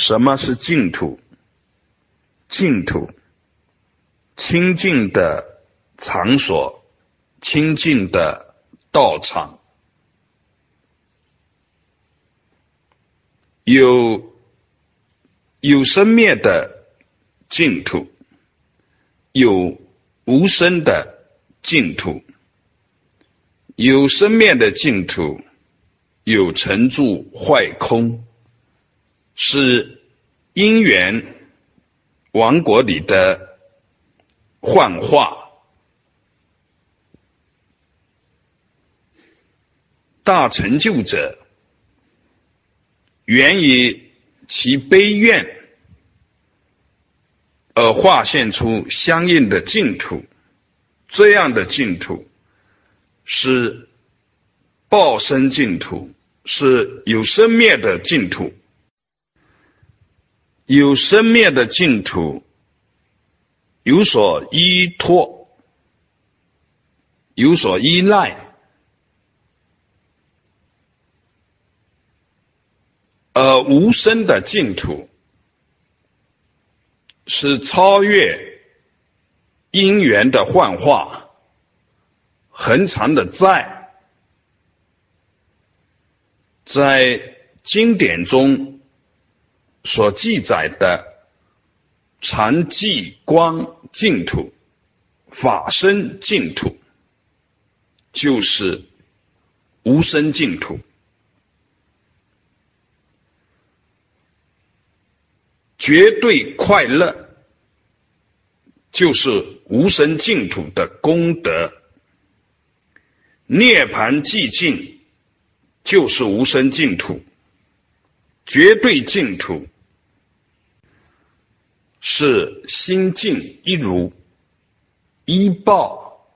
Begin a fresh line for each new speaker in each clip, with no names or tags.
什么是净土？净土，清净的场所，清净的道场，有有生灭的净土，有无生的净土，有生灭的净土，有成住坏空。是因缘王国里的幻化，大成就者源于其悲怨而化现出相应的净土，这样的净土是报身净土，是有生灭的净土。有生灭的净土，有所依托，有所依赖，而无生的净土是超越因缘的幻化，恒常的在，在经典中。所记载的常寂光净土、法身净土，就是无生净土。绝对快乐，就是无生净土的功德。涅盘寂静，就是无生净土。绝对净土是心净一如，一报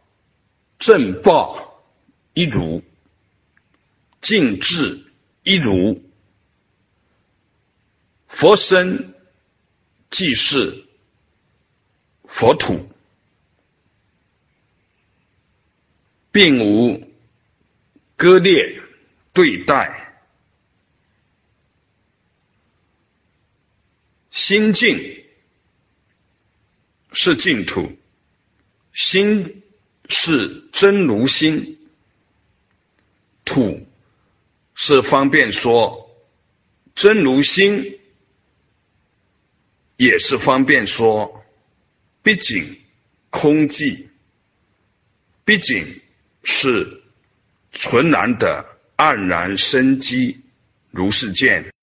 正报一如，静智一如，佛身即是佛土，并无割裂对待。心净是净土，心是真如心，土是方便说真如心，也是方便说，毕竟空寂，毕竟是纯然的黯然生机，如是见。